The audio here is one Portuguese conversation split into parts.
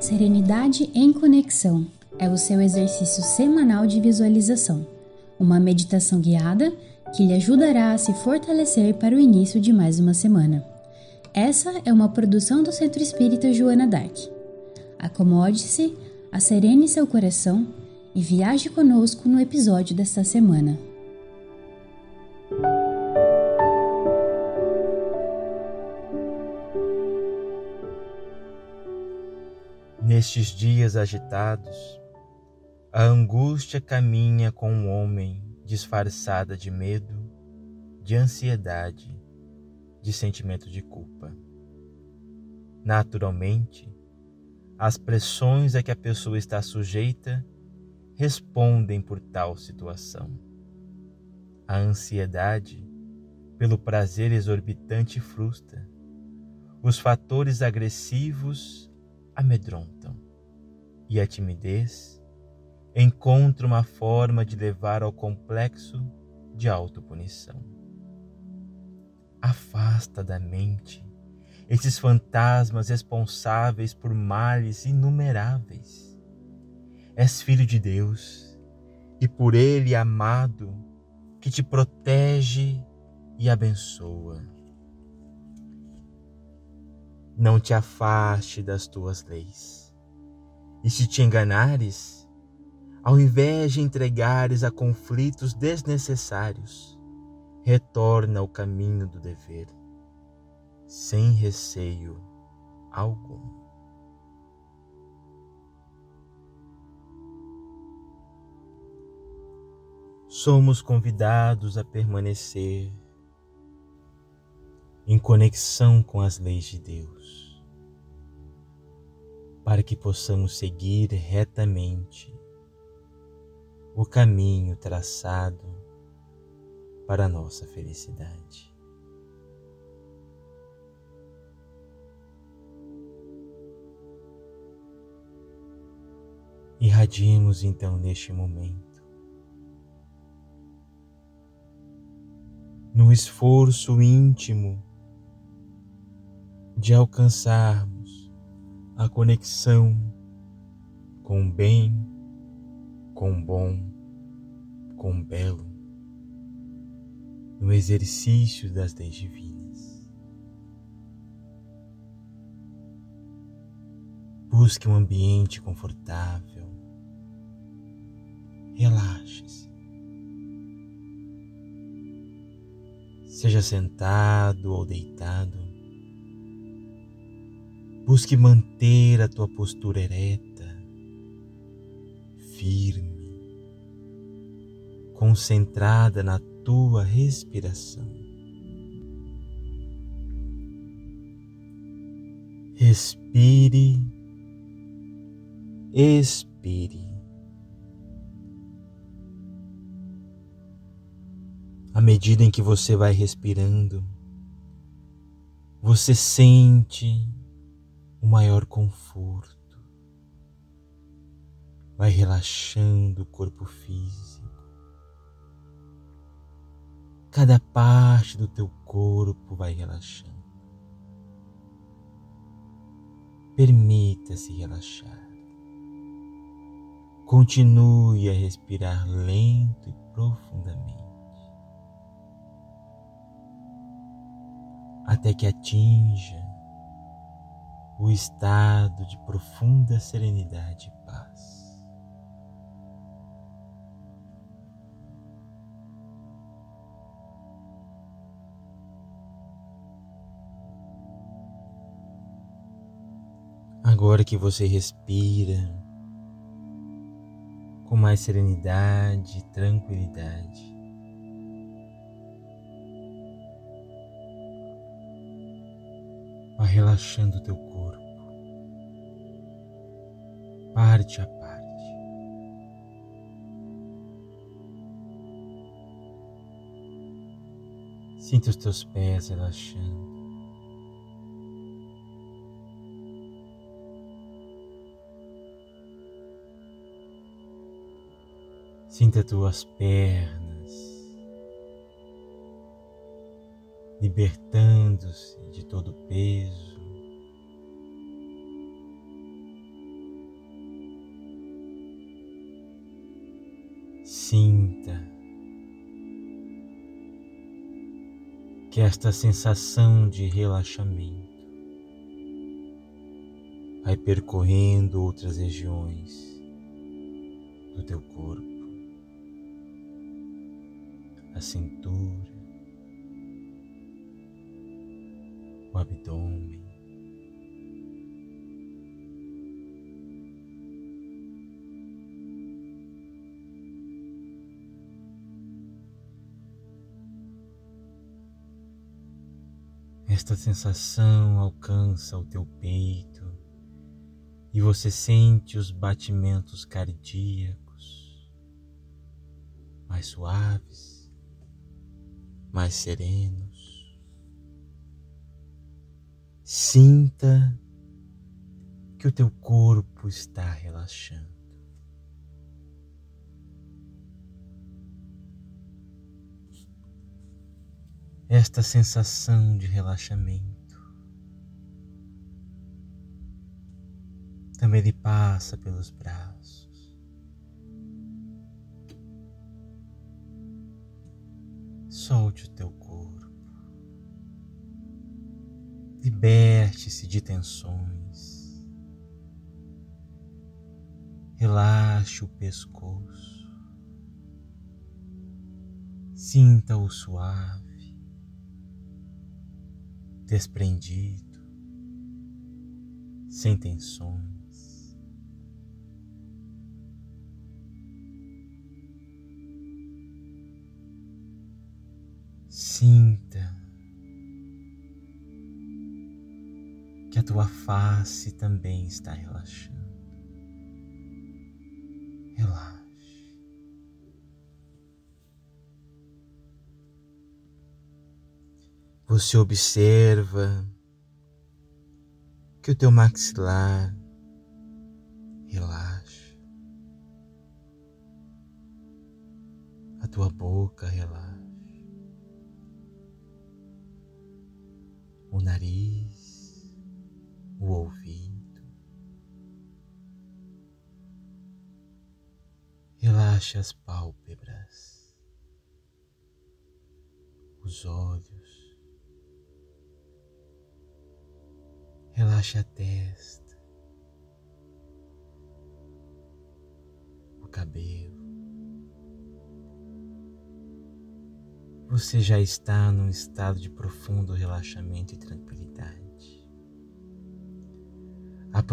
Serenidade em Conexão é o seu exercício semanal de visualização, uma meditação guiada que lhe ajudará a se fortalecer para o início de mais uma semana. Essa é uma produção do Centro Espírita Joana Dark. Acomode-se, acerene seu coração e viaje conosco no episódio desta semana. Nestes dias agitados, a angústia caminha com o um homem disfarçada de medo, de ansiedade, de sentimento de culpa. Naturalmente, as pressões a que a pessoa está sujeita respondem por tal situação. A ansiedade, pelo prazer exorbitante, frustra. Os fatores agressivos amedrontam. E a timidez encontra uma forma de levar ao complexo de autopunição. Afasta da mente esses fantasmas responsáveis por males inumeráveis. És filho de Deus e por Ele amado, que te protege e abençoa. Não te afaste das tuas leis. E se te enganares, ao invés de entregares a conflitos desnecessários, retorna ao caminho do dever, sem receio algum. Somos convidados a permanecer em conexão com as leis de Deus, para que possamos seguir retamente o caminho traçado para a nossa felicidade. Irradimos então neste momento, no esforço íntimo de alcançarmos a conexão com o bem com bom, com belo, no exercício das leis divinas. Busque um ambiente confortável. Relaxe-se. Seja sentado ou deitado. Busque manter a tua postura ereta firme, concentrada na tua respiração. Respire, expire. À medida em que você vai respirando, você sente o maior conforto vai relaxando o corpo físico. Cada parte do teu corpo vai relaxando. Permita-se relaxar. Continue a respirar lento e profundamente. Até que atinja o estado de profunda serenidade e paz. Agora que você respira com mais serenidade e tranquilidade, relaxando teu corpo, parte a parte. Sinta os teus pés relaxando. Sinta tuas pernas libertando-se de todo o peso. Sinta que esta sensação de relaxamento vai percorrendo outras regiões do teu corpo a cintura, abdômen. Esta sensação alcança o teu peito e você sente os batimentos cardíacos mais suaves mais serenos. Sinta que o teu corpo está relaxando. Esta sensação de relaxamento também lhe passa pelos braços Solte o teu corpo. Liberte-se de tensões. Relaxe o pescoço. Sinta-o suave, desprendido, sem tensões. Sinta que a tua face também está relaxando. Relaxe. Você observa que o teu maxilar relaxa, a tua boca relaxa. o nariz, o ouvido. Relaxe as pálpebras, os olhos. Relaxe a testa, o cabelo. você já está num estado de profundo relaxamento e tranquilidade.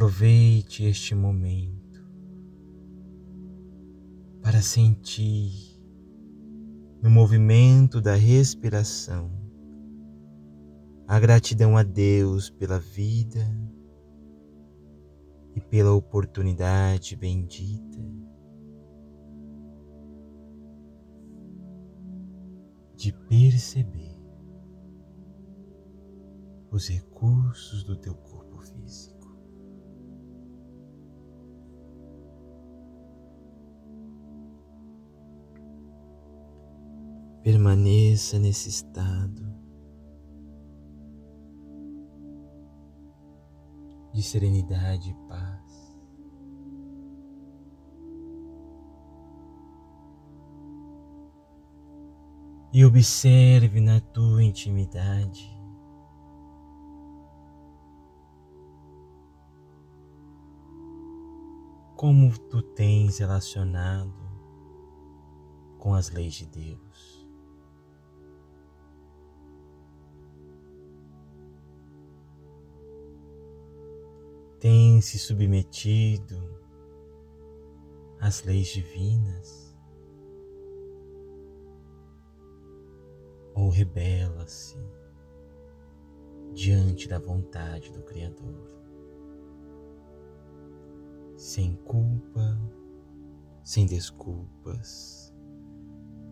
Aproveite este momento para sentir no movimento da respiração a gratidão a Deus pela vida e pela oportunidade bendita de perceber os recursos do teu corpo físico. Permaneça nesse estado de serenidade e paz. e observe na tua intimidade. Como tu tens relacionado com as leis de Deus. Se submetido às leis divinas? ou rebela-se diante da vontade do Criador. Sem culpa, sem desculpas,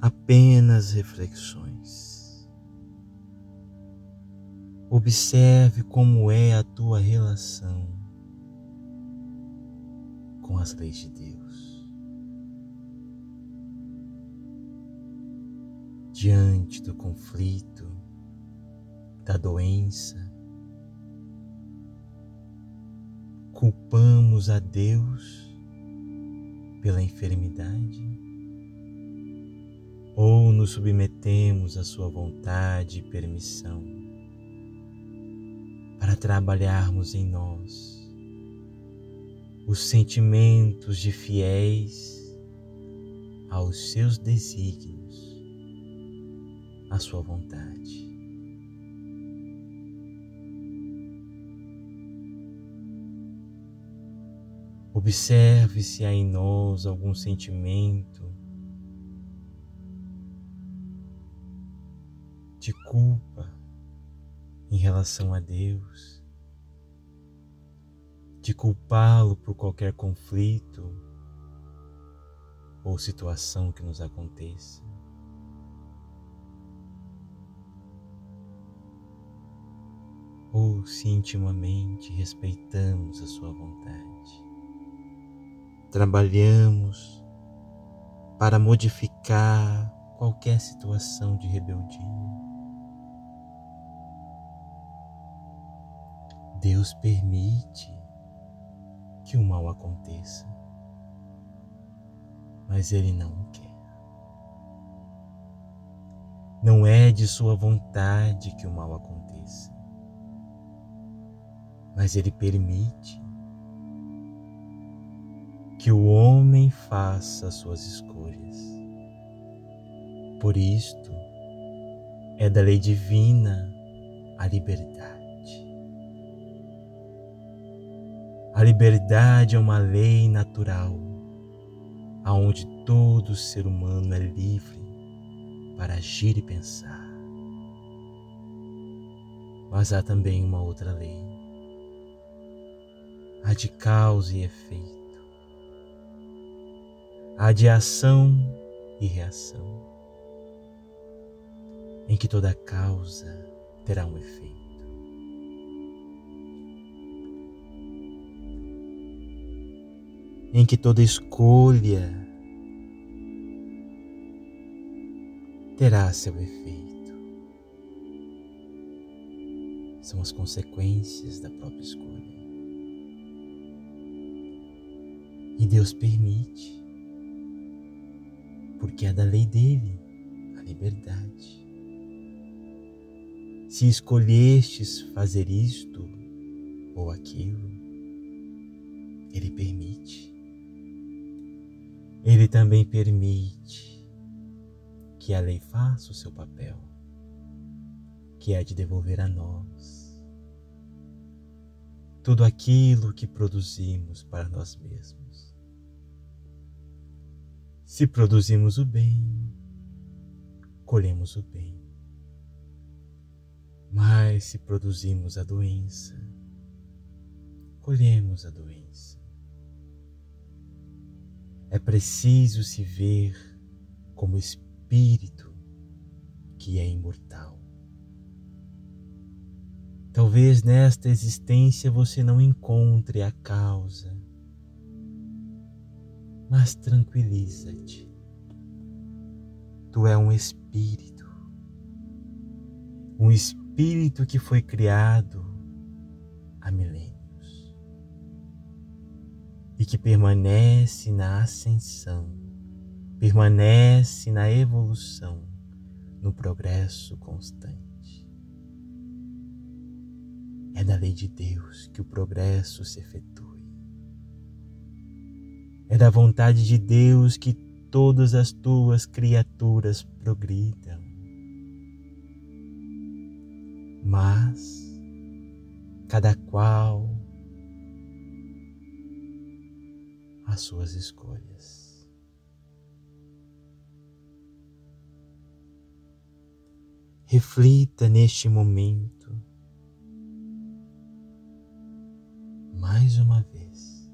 apenas reflexões. Observe como é a tua relação com as leis de Deus. diante do conflito, da doença, culpamos a Deus pela enfermidade ou nos submetemos à Sua vontade e permissão para trabalharmos em nós os sentimentos de fiéis aos seus desígnios, à Sua vontade. Observe se há em nós algum sentimento de culpa em relação a Deus, de culpá-lo por qualquer conflito ou situação que nos aconteça. Ou se intimamente respeitamos a Sua vontade trabalhamos para modificar qualquer situação de rebeldia. Deus permite que o mal aconteça, mas Ele não o quer. Não é de Sua vontade que o mal aconteça, mas Ele permite que o homem faça suas escolhas. Por isto, é da lei divina a liberdade. A liberdade é uma lei natural, aonde todo ser humano é livre para agir e pensar. Mas há também uma outra lei, a de causa e efeito a de ação e reação, em que toda causa terá um efeito. Em que toda escolha terá seu efeito. São as consequências da própria escolha. E Deus permite porque é da lei dele a liberdade. Se escolhestes fazer isto ou aquilo, ele permite. Ele também permite que a lei faça o seu papel, que é de devolver a nós tudo aquilo que produzimos para nós mesmos. Se produzimos o bem, colhemos o bem. Mas se produzimos a doença, colhemos a doença. É preciso se ver como espírito que é imortal. Talvez nesta existência você não encontre a causa mas tranquiliza-te. Tu é um espírito, um espírito que foi criado há milênios e que permanece na ascensão, permanece na evolução, no progresso constante. É da lei de Deus que o progresso se efetua é da vontade de Deus que todas as tuas criaturas progridam. Mas cada qual as suas escolhas. Reflita neste momento mais uma vez.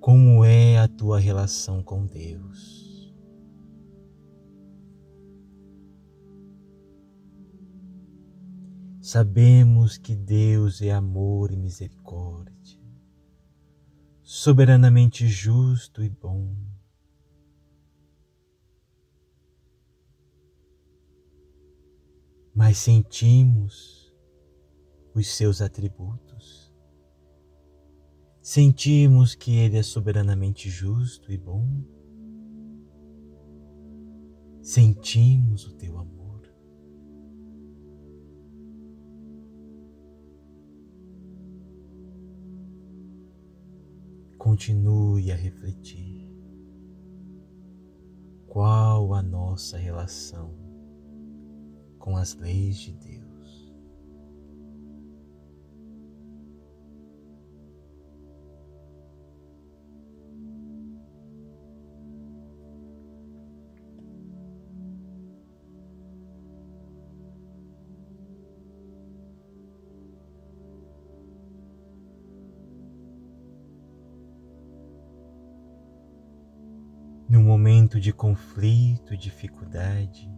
Como é a tua relação com Deus? Sabemos que Deus é amor e misericórdia, soberanamente justo e bom. Mas sentimos os seus atributos. Sentimos que Ele é soberanamente justo e bom. Sentimos o teu amor. Continue a refletir. Qual a nossa relação com as leis de Deus? Momento de conflito dificuldade.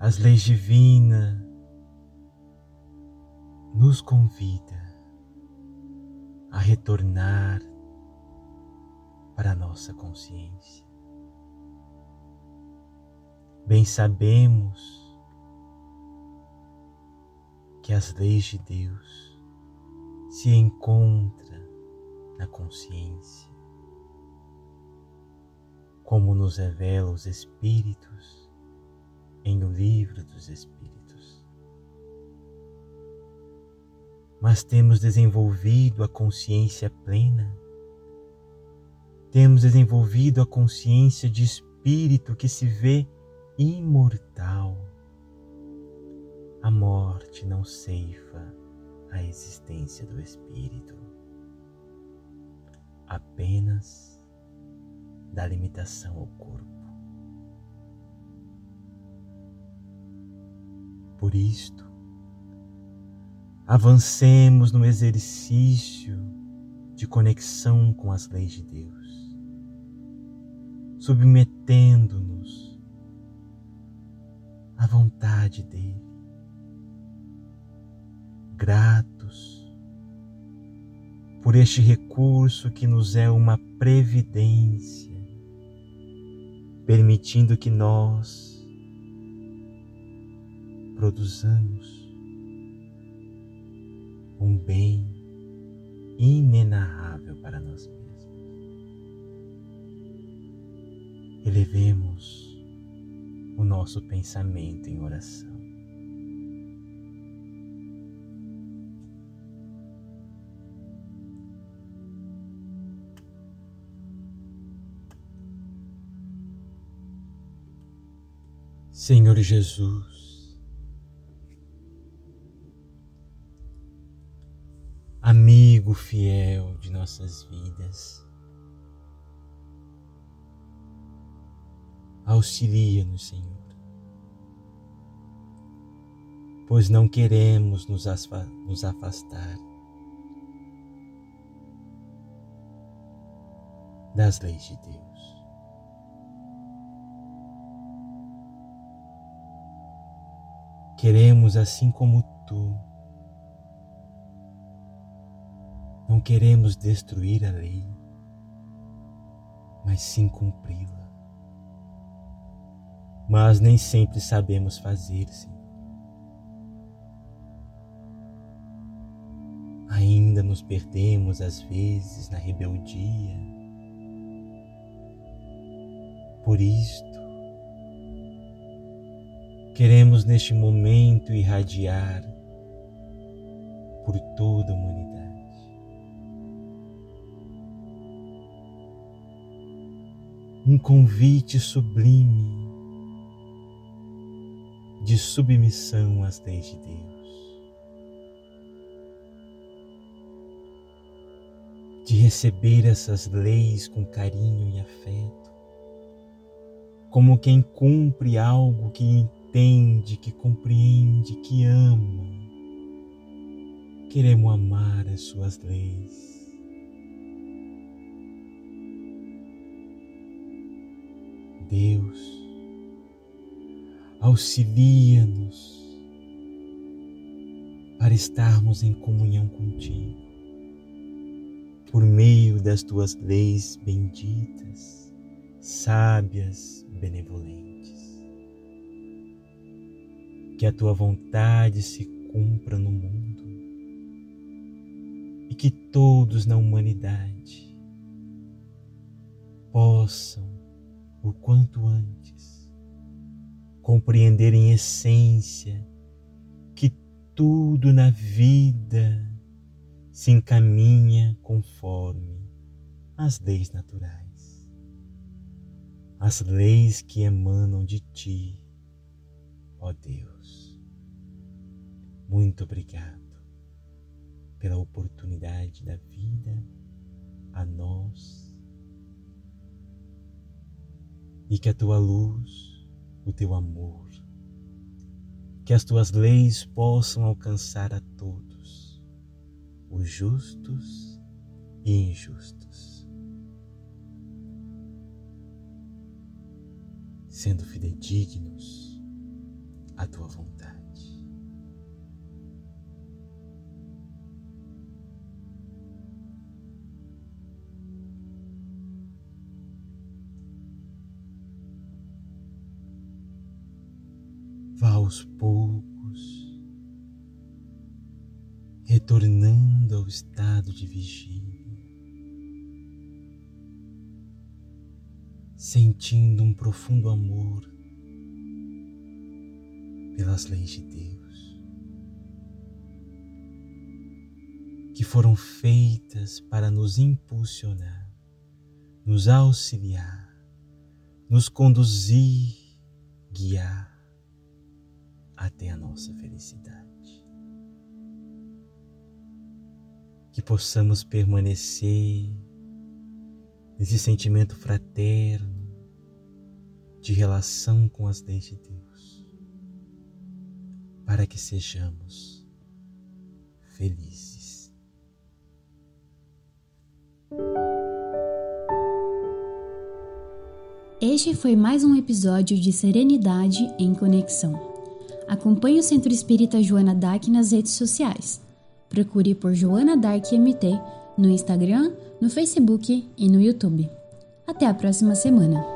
As leis divinas nos convida a retornar para a nossa consciência. Bem sabemos que as leis de Deus se encontram na consciência como nos revela os Espíritos em O Livro dos Espíritos. Mas temos desenvolvido a consciência plena, temos desenvolvido a consciência de espírito que se vê imortal. A morte não ceifa a existência do espírito, apenas da limitação ao corpo. Por isto, avancemos no exercício de conexão com as leis de Deus, submetendo-nos à vontade dEle, gratos por este recurso que nos é uma previdência permitindo que nós produzamos um bem inenarrável para nós mesmos. Elevemos o nosso pensamento em oração. Senhor Jesus, amigo fiel de nossas vidas, auxilia-nos, Senhor, pois não queremos nos afastar das leis de Deus. Queremos assim como tu. Não queremos destruir a lei, mas sim cumpri-la. Mas nem sempre sabemos fazer, Senhor. Ainda nos perdemos às vezes na rebeldia. Por isto, Queremos neste momento irradiar por toda a humanidade. Um convite sublime de submissão às leis de Deus, de receber essas leis com carinho e afeto, como quem cumpre algo que entende, que compreende, que ama. Queremos amar as suas leis. Deus, auxilia-nos para estarmos em comunhão contigo, por meio das tuas leis benditas, sábias, benevolentes. Que a tua vontade se cumpra no mundo e que todos na humanidade possam, o quanto antes, compreender em essência que tudo na vida se encaminha conforme as leis naturais, as leis que emanam de ti, ó Deus. Muito obrigado pela oportunidade da vida a nós e que a tua luz, o teu amor, que as tuas leis possam alcançar a todos, os justos e injustos. sendo fidedignos à tua vontade. Aos poucos, retornando ao estado de vigília. sentindo um profundo amor pelas leis de Deus, que foram feitas para nos impulsionar, nos auxiliar, nos conduzir, guiar até a nossa felicidade. Que possamos permanecer nesse sentimento fraterno, de relação com as leis de Deus, para que sejamos felizes. Este foi mais um episódio de Serenidade em Conexão. Acompanhe o Centro Espírita Joana Dark nas redes sociais. Procure por Joana Dark MT no Instagram, no Facebook e no YouTube. Até a próxima semana!